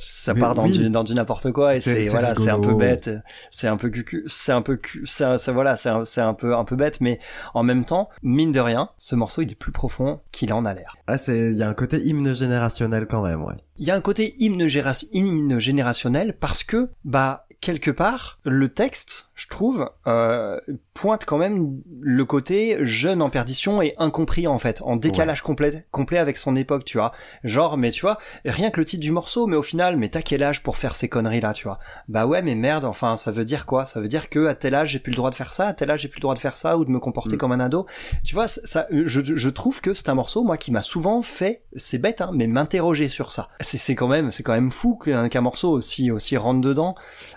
ça Mais part dans oui. du dans du n'importe quoi et C'est- voilà, c'est un peu bête, c'est un peu cucu, c'est un peu cu, c'est voilà, c'est un, c'est un peu un peu bête, mais en même temps, mine de rien, ce morceau il est plus profond qu'il en a l'air. Ah, c'est, il y a un côté hymne générationnel quand même, ouais. Il y a un côté hymne, géra- hymne générationnel parce que bah quelque part le texte, je trouve, euh, pointe quand même le côté jeune en perdition et incompris en fait, en décalage complet, complet avec son époque, tu vois. Genre, mais tu vois, rien que le titre du morceau, mais au final, mais t'as quel âge pour faire ces conneries là, tu vois? Bah ouais, mais merde, enfin, ça veut dire quoi? Ça veut dire que à tel âge j'ai plus le droit de faire ça, à tel âge j'ai plus le droit de faire ça ou de me comporter Mm. comme un ado. Tu vois, ça, je, je trouve que c'est un morceau, moi, qui m'a souvent fait, c'est bête, hein, mais m'interroger sur ça. C'est c'est quand même, c'est quand même fou qu'un qu'un morceau aussi aussi rentre dedans.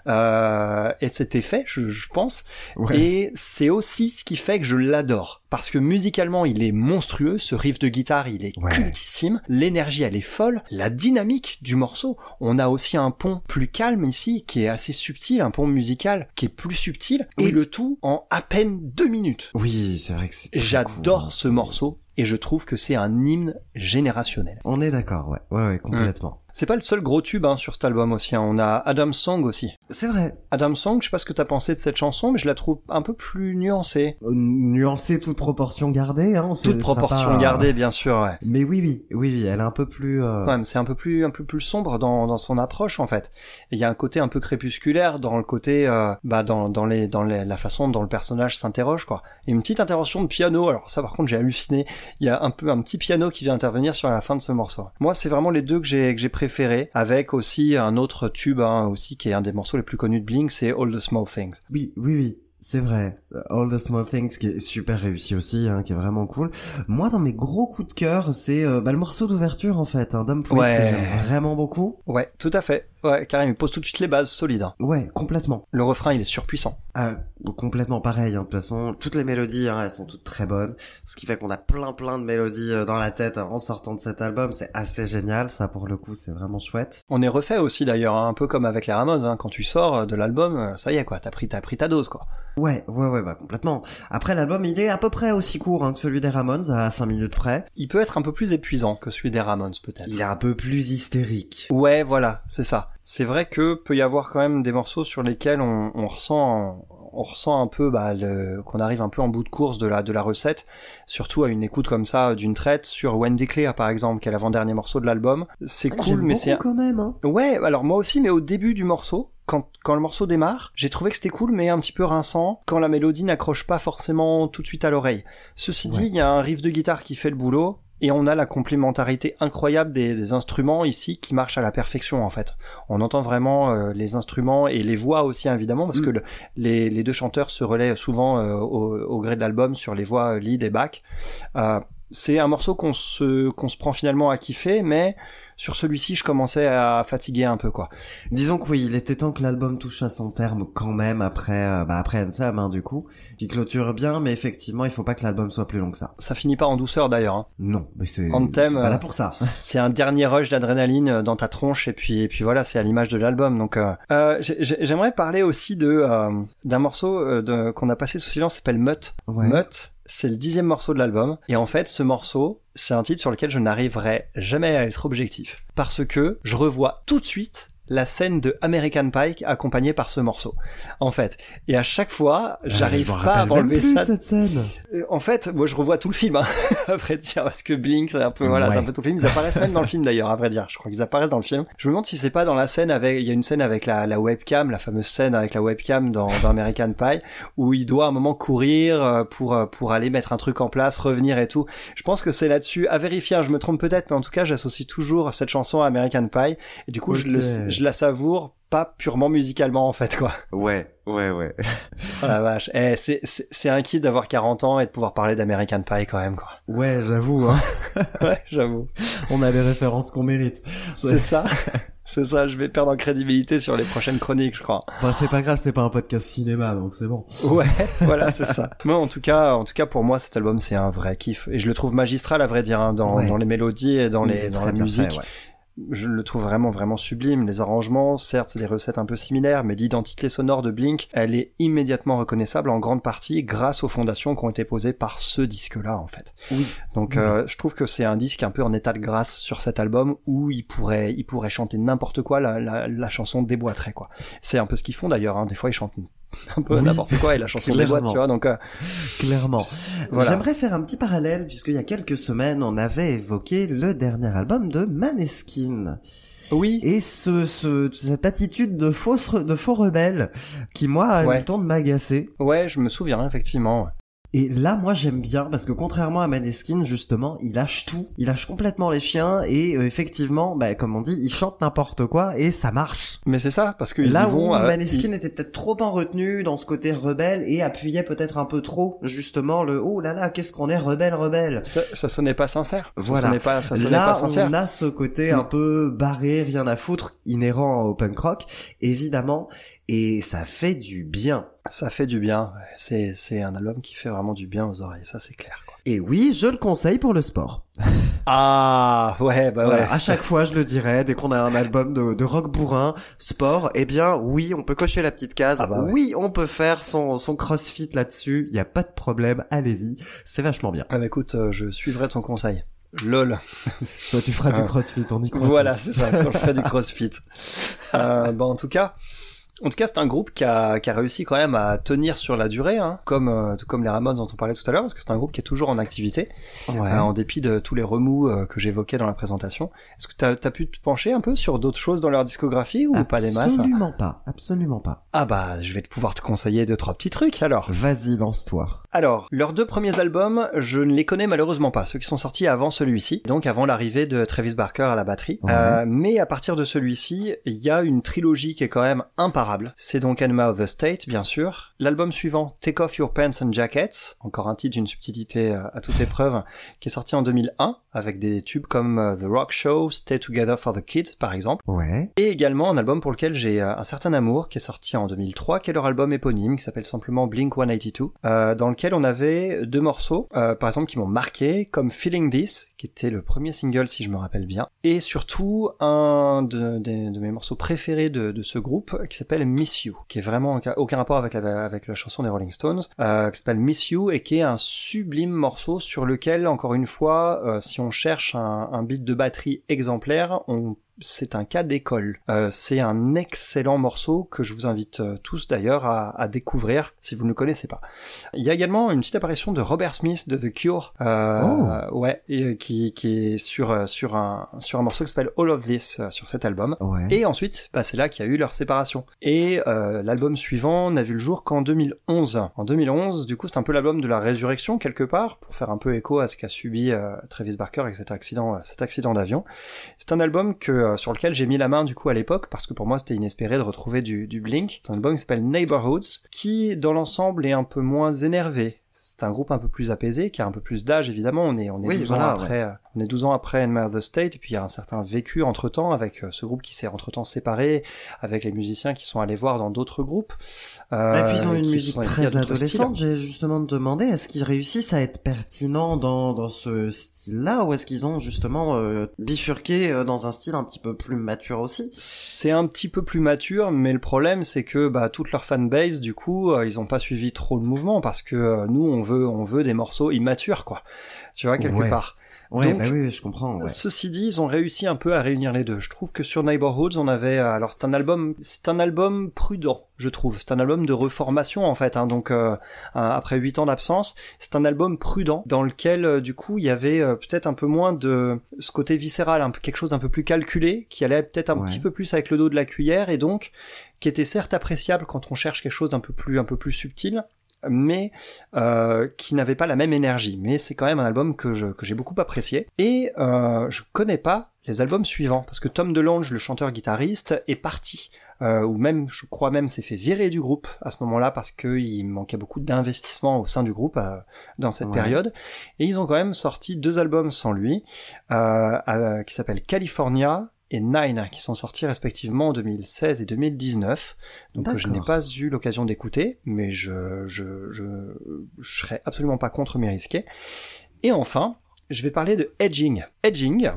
Euh, et c'était fait, je, je pense. Ouais. Et c'est aussi ce qui fait que je l'adore. Parce que musicalement, il est monstrueux, ce riff de guitare, il est Ouais. cultissime, l'énergie, elle est folle, la dynamique du morceau. On a aussi un pont plus calme ici, qui est assez subtil, un pont musical qui est plus subtil, et le tout en à peine deux minutes. Oui, c'est vrai que c'est. J'adore cool. ce morceau, et je trouve que c'est un hymne générationnel. On est d'accord, ouais. Ouais, ouais, complètement. C'est pas le seul gros tube hein, sur cet album aussi, hein. on a Adam's Song aussi. C'est vrai. Adam's Song, je sais pas ce que t'as pensé de cette chanson, mais je la trouve un peu plus nuancée. Euh, Nuancer toute proportion gardée, hein. Toute proportion pas- gardée, bien sûr, ouais. Mais oui, oui, oui, oui, elle est un peu plus. euh, Quand même, c'est un peu plus, un peu plus sombre dans, dans son approche en fait. Et il y a un côté un peu crépusculaire dans le côté, euh, bah dans, dans les, dans les, la façon dont le personnage s'interroge quoi. Et une petite intervention de piano. Alors ça, par contre, j'ai halluciné. Il y a un peu un petit piano qui vient intervenir sur la fin de ce morceau. Moi, c'est vraiment les deux que j'ai que j'ai avec aussi un autre tube hein, aussi qui est un des morceaux les plus connus de Blink, c'est All the Small Things. Oui, oui, oui. C'est vrai. Euh, All the Small Things qui est super réussi aussi, hein, qui est vraiment cool. Moi, dans mes gros coups de cœur, c'est euh, bah, le morceau d'ouverture en fait, un Dumb Ouais. que j'aime vraiment beaucoup. Ouais, tout à fait. Ouais, carrément, il pose tout de suite les bases solides. hein. Ouais, complètement. Le refrain, il est surpuissant. Ah, complètement pareil. hein. De toute façon, toutes les mélodies, hein, elles sont toutes très bonnes. Ce qui fait qu'on a plein plein de mélodies euh, dans la tête en sortant de cet album. C'est assez génial. Ça, pour le coup, c'est vraiment chouette. On est refait aussi d'ailleurs, hein, un peu comme avec les Ramones. Hein, quand tu sors de l'album, euh, ça y est quoi, t'as pris, t'as pris ta dose quoi. Ouais, ouais, ouais, bah complètement. Après, l'album, il est à peu près aussi court hein, que celui des Ramones, à 5 minutes près. Il peut être un peu plus épuisant que celui des Ramones peut-être. Il est un peu plus hystérique. Ouais, voilà, c'est ça. C'est vrai que peut y avoir quand même des morceaux sur lesquels on, on ressent, on ressent un peu bah, le- qu'on arrive un peu en bout de course de la de la recette, surtout à une écoute comme ça d'une traite sur Wendy Clear par exemple, qui est l'avant-dernier morceau de l'album. C'est Ah, cool, mais c'est quand même. Hein. Ouais, alors moi aussi, mais au début du morceau, quand, quand le morceau démarre, j'ai trouvé que c'était cool, mais un petit peu rinçant, quand la mélodie n'accroche pas forcément tout de suite à l'oreille. Ceci dit, il y a un riff de guitare qui fait le boulot, et on a la complémentarité incroyable des, des instruments ici qui marchent à la perfection en fait. On entend vraiment euh, les instruments et les voix aussi évidemment parce Mm. que le- les, les deux chanteurs se relaient souvent euh, au, au gré de l'album sur les voix euh, lead et back. Euh, c'est un morceau qu'on se qu'on se prend finalement à kiffer, mais sur celui-ci, je commençais à fatiguer un peu, quoi. Disons que oui, il était temps que l'album touche à son terme quand même après, euh, bah après Ansem, hein, du coup, qui clôture bien, mais effectivement, il faut pas que l'album soit plus long que ça. Ça finit pas en douceur d'ailleurs. Hein. Non, mais c'est Anthem, pas là euh, pour ça. C'est <laughs> un dernier rush d'adrénaline euh, dans ta tronche et puis et puis voilà, c'est à l'image de l'album. Donc euh, euh, j'ai- j'ai- j'aimerais parler aussi de d'un morceau de- qu'on a passé sous silence, s'appelle Mutt. Ouais. Mutt, c'est le dixième morceau de l'album. Et en fait, ce morceau, c'est un titre sur lequel je n'arriverai jamais à être objectif. Parce que je revois tout de suite la scène de American Pie accompagnée par ce morceau. En fait. Et à chaque fois, j'arrive je me pas à m'enlever ça de cette scène. euh, En fait, moi je revois tout le film, hein, <laughs> à vrai dire, parce que Blink, c'est un peu, voilà, Ouais. c'est un peu tout le film. Ils apparaissent même dans le film d'ailleurs, à vrai dire. Je crois qu'ils apparaissent dans le film. Je me demande si c'est pas dans la scène avec, il y a une scène avec la, la webcam, la fameuse scène avec la webcam dans, dans American Pie, où il doit à un moment courir euh, pour euh, pour aller mettre un truc en place, revenir et tout. Je pense que c'est là-dessus. À vérifier, hein, je me trompe peut-être, mais en tout cas, j'associe toujours cette chanson à American Pie, et du coup, je, le, je la savoure pas purement musicalement en fait quoi. Ouais, ouais, ouais. Oh la vache. Eh, c'est c'est c'est un kiff d'avoir 40 ans et de pouvoir parler d'American Pie quand même quoi. Ouais, j'avoue, hein. <laughs> Ouais, j'avoue. on a les références qu'on mérite. C'est ça. C'est ça, je vais perdre en crédibilité sur les prochaines chroniques, je crois. Enfin, c'est pas grave, c'est pas un podcast cinéma, donc c'est bon. Ouais, voilà, c'est ça. Moi, en tout cas, en tout cas, pour moi, cet album, c'est un vrai kiff. Et je le trouve magistral, à vrai dire, hein, dans, Ouais. dans les mélodies et dans les, dans la musique. fait, ouais. Je le trouve vraiment vraiment sublime. Les arrangements, certes, c'est des recettes un peu similaires, mais l'identité sonore de Blink, elle est immédiatement reconnaissable en grande partie grâce aux fondations qui ont été posées par ce disque-là, en fait. Oui. Donc, Oui. euh, je trouve que c'est un disque un peu en état de grâce sur cet album où il pourrait, il pourrait chanter n'importe quoi, la, la, la chanson déboîterait, quoi. C'est un peu ce qu'ils font d'ailleurs. Hein. Des fois, ils chantent <laughs> un peu Oui. n'importe quoi et la chanson déboîte, Clairement. tu vois. Donc, euh, Clairement. voilà. J'aimerais faire un petit parallèle puisqu'il y a quelques semaines, on avait évoqué le dernier album de Maneskin. Oui. Et ce, ce, cette attitude de fausse, de faux rebelle qui, moi, a eu Ouais. le temps de m'agacer. Ouais, je me souviens, effectivement. Et là, moi, j'aime bien parce que contrairement à Maneskin, justement, il lâche tout. Il lâche complètement les chiens et euh, effectivement, bah, comme on dit, il chante n'importe quoi et ça marche. Mais c'est ça, parce qu'ils Là y vont. où Maneskin était peut-être trop en retenue dans ce côté rebelle et appuyait peut-être un peu trop, justement, le oh là là, qu'est-ce qu'on est rebelle, rebelle. ils- ça, ça sonnait pas sincère. Voilà. Ça sonnait pas, ça sonnait Là, pas sincère. on a ce côté Mm. un peu barré, rien à foutre, inhérent au punk rock, évidemment, et ça fait du bien. Ça fait du bien. ouais. C'est, c'est un album qui fait vraiment du bien aux oreilles. Ça, c'est clair. Quoi. Et oui, je le conseille pour le sport. <laughs> Ah, ouais, bah ouais. Voilà, à chaque fois, je le dirais, dès qu'on a un album de, de rock bourrin, sport, eh bien, oui, on peut cocher la petite case. Ah bah ouais. Oui, on peut faire son, son crossfit là-dessus. Il y a pas de problème. Allez-y. C'est vachement bien. Ah bah écoute, euh, je suivrai ton conseil. Lol. <laughs> Toi, tu feras Ah. du crossfit, on y croit. Voilà, c'est ça, quand je ferai du <laughs> crossfit. Euh, bah en tout cas, en tout cas, c'est un groupe qui a, qui a réussi quand même à tenir sur la durée, hein, comme, euh, comme les Ramones dont on parlait tout à l'heure, parce que c'est un groupe qui est toujours en activité, Ouais. euh, en dépit de tous les remous euh, que j'évoquais dans la présentation. Est-ce que t'as as pu te pencher un peu sur d'autres choses dans leur discographie ou pas des masses? Absolument pas. Absolument pas. Ah bah, je vais pouvoir te conseiller deux trois petits trucs alors. Vas-y, lance-toi. Alors, leurs deux premiers albums, je ne les connais malheureusement pas, ceux qui sont sortis avant celui-ci, donc avant l'arrivée de Travis Barker à la batterie. Ouais. Mais à partir de celui-ci, il y a une trilogie qui est quand même imparable. C'est donc Enema of the State, bien sûr. L'album suivant, Take Off Your Pants and Jackets, encore un titre d'une subtilité euh, à toute épreuve, qui est sorti en 2001, avec des tubes comme euh, The Rock Show, Stay Together for the Kids, par exemple. Ouais. Et également un album pour lequel j'ai euh, un certain amour, qui est sorti en 2003, qui est leur album éponyme, qui s'appelle simplement Blink 182, euh, dans lequel on avait deux morceaux, euh, par exemple, qui m'ont marqué, comme Feeling This, qui était le premier single, si je me rappelle bien, et surtout un de, de- de mes morceaux préférés de, de ce groupe, qui s'appelle Miss You, qui est vraiment aucun rapport avec la, avec la chanson des Rolling Stones, euh, qui s'appelle Miss You, et qui est un sublime morceau sur lequel, encore une fois, euh, si on cherche un, un beat de batterie exemplaire, on c'est un cas d'école. Euh, c'est un excellent morceau que je vous invite euh, tous d'ailleurs à, à découvrir si vous ne le connaissez pas. Il y a également une petite apparition de Robert Smith de The Cure, euh, ouais, et, euh, qui, qui est sur sur un sur un morceau qui s'appelle All of This sur cet album. Ouais. Et ensuite, bah, c'est là qu'il y a eu leur séparation. Et euh, l'album suivant n'a vu le jour qu'en 2011. En 2011, du coup, c'est un peu l'album de la résurrection quelque part, pour faire un peu écho à ce qu'a subi Travis Barker avec cet accident, cet accident d'avion. C'est un album que euh, sur lequel j'ai mis la main du coup à l'époque parce que pour moi c'était inespéré de retrouver du, du Blink. C'est un album qui s'appelle Neighborhoods, qui dans l'ensemble est un peu moins énervé. C'est un groupe un peu plus apaisé, qui a un peu plus d'âge évidemment. On est on est Oui, 12 voilà, ans après, euh, on est 12 ans après Enema of the State, et puis il y a un certain vécu entre temps avec euh, ce groupe qui s'est entre temps séparé, avec les musiciens qui sont allés voir dans d'autres groupes. Euh, Et puis ils ont une musique très adolescente. J'ai justement demandé est-ce qu'ils réussissent à être pertinents dans, dans ce style-là ou est-ce qu'ils ont justement euh, bifurqué euh, dans un style un petit peu plus mature aussi? C'est un petit peu plus mature, mais le problème c'est que bah, toute leur fanbase, du coup, euh, ils ont pas suivi trop le mouvement parce que euh, nous on veut on veut des morceaux immatures quoi. Tu vois quelque Ouais. part. Ouais, Donc, bah oui, je comprends. Ouais. Ceci dit, ils ont réussi un peu à réunir les deux. Je trouve que sur Neighborhoods, on avait euh, alors c'est un album, c'est un album prudent, je trouve. C'est un album de reformation en fait. Hein, donc euh, après huit ans d'absence, c'est un album prudent dans lequel euh, du coup il y avait euh, peut-être un peu moins de ce côté viscéral, quelque chose d'un peu plus calculé, qui allait peut-être un Ouais. petit peu plus avec le dos de la cuillère et donc qui était certes appréciable quand on cherche quelque chose d'un peu plus un peu plus subtil mais euh, qui n'avait pas la même énergie. Mais c'est quand même un album que je que j'ai beaucoup apprécié. Et euh, je connais pas les albums suivants parce que Tom DeLonge, le chanteur-guitariste, est parti. Euh, ou même, je crois même, s'est fait virer du groupe à ce moment-là parce qu'il manquait beaucoup d'investissement au sein du groupe euh, dans cette Ouais. période. Et ils ont quand même sorti deux albums sans lui, euh, euh, qui s'appellent California et Nine, qui sont sortis respectivement en 2016 et 2019. Donc je n'ai pas eu l'occasion d'écouter, mais je, je, je, je serais absolument pas contre mes risqués. Et enfin, je vais parler de Edging. Edging,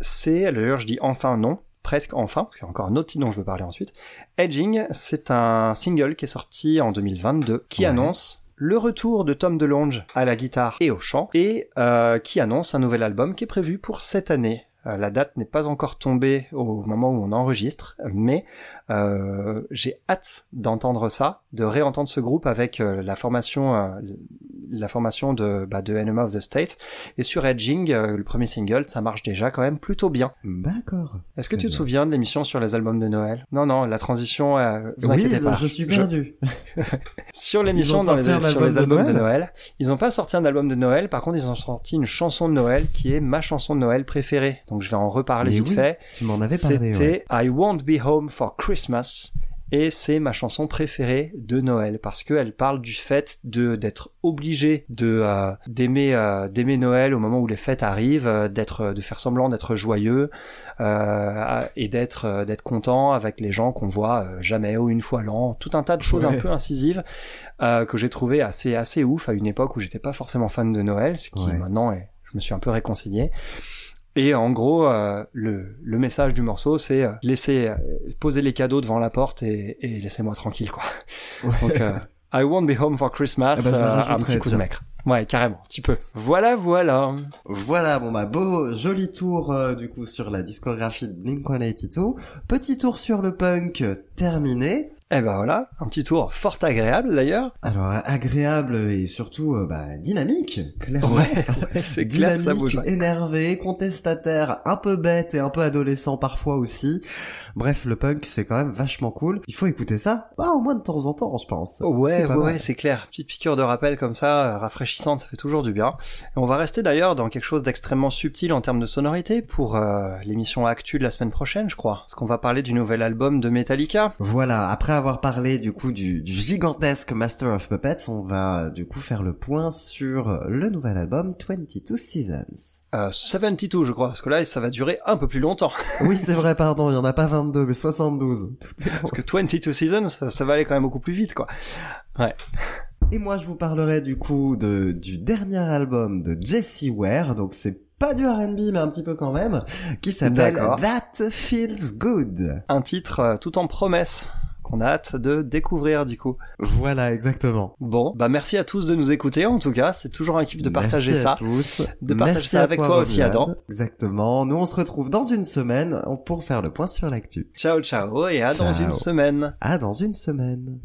c'est, d'ailleurs je dis enfin non, presque enfin, parce qu'il y a encore un autre titre dont je veux parler ensuite. Edging, c'est un single qui est sorti en 2022, qui Ouais. annonce le retour de Tom DeLonge à la guitare et au chant, et euh, qui annonce un nouvel album qui est prévu pour cette année. Euh, la date n'est pas encore tombée au moment où on enregistre, mais j'ai hâte d'entendre ça, de réentendre ce groupe avec euh, la formation, euh, la formation de, bah, de Enema of the State. Et sur Edging, euh, le premier single, ça marche déjà quand même plutôt bien. D'accord. Est-ce que tu te souviens de l'émission sur les albums de Noël? Non, non, la transition, euh, vous oui, inquiétez pas. je suis perdu. <laughs> Sur l'émission, dans les, sur les albums de Noël Noël, ils n'ont pas sorti un album de Noël, par contre ils ont sorti une chanson de Noël qui est ma chanson de Noël préférée. Donc je vais en reparler Mais vite oui, fait. Tu m'en avais parlé. C'était ouais. I Won't Be Home for Christmas. Et c'est ma chanson préférée de Noël parce qu'elle parle du fait de d'être obligé de euh, d'aimer euh, d'aimer Noël au moment où les fêtes arrivent, euh, d'être de faire semblant d'être joyeux et d'être d'être content avec les gens qu'on voit jamais ou une fois l'an, tout un tas de choses Ouais. un peu incisives que j'ai trouvé assez assez ouf à une époque où j'étais pas forcément fan de Noël, ce qui Ouais. maintenant est, je me suis un peu réconcilié. Et en gros, euh, le, le message du morceau, c'est euh, laisser euh, poser les cadeaux devant la porte et, et laissez-moi tranquille, quoi. <laughs> Donc, euh, I won't be home for Christmas, je le euh, un petit coup de maigre. Ouais, carrément, un petit peu. Voilà, voilà. Voilà, bon bah beau, joli tour euh, du coup sur la discographie de Blink-182. Petit tour sur le punk euh, terminé. Et ben voilà, un petit tour fort agréable d'ailleurs. Alors agréable et surtout euh, bah, dynamique, clairement. ouais, c'est clair, ça bouge. Énervé, contestataire, un peu bête et un peu adolescent parfois aussi. Bref, le punk c'est quand même vachement cool. Il faut écouter ça, bah au moins de temps en temps, je pense. Ouais, pas ouais, mal. ouais, c'est clair. Petite piqûre de rappel comme ça, euh, rafraîchissante, ça fait toujours du bien. Et on va rester d'ailleurs dans quelque chose d'extrêmement subtil en termes de sonorité pour euh, l'émission Actu de la semaine prochaine, je crois. Parce qu'on va parler du nouvel album de Metallica. Voilà, après avoir parlé du coup du, du gigantesque Master of Puppets, on va du coup faire le point sur le nouvel album 22 Seasons. Euh, 72, je crois, parce que là, ça va durer un peu plus longtemps. <laughs> Oui, c'est vrai, pardon, il y en a pas 22, mais 72. Tout est bon. Parce que 22 Seasons, ça, ça va aller quand même beaucoup plus vite, quoi. Et moi, je vous parlerai du coup de, du dernier album de Jesse Ware, donc c'est pas du R&B, mais un petit peu quand même, qui s'appelle. That Feels Good. Un titre euh, tout en promesse qu'on a hâte de découvrir, du coup. Voilà, exactement. Bon, bah merci à tous de nous écouter, en tout cas. C'est toujours un kiff de partager Merci ça. à tous. De partager Merci ça avec toi aussi. Adam. Exactement. Nous, on se retrouve dans une semaine pour faire le point sur l'actu. Ciao, ciao, et à dans une semaine. À dans une semaine.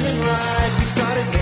Feeling right. We started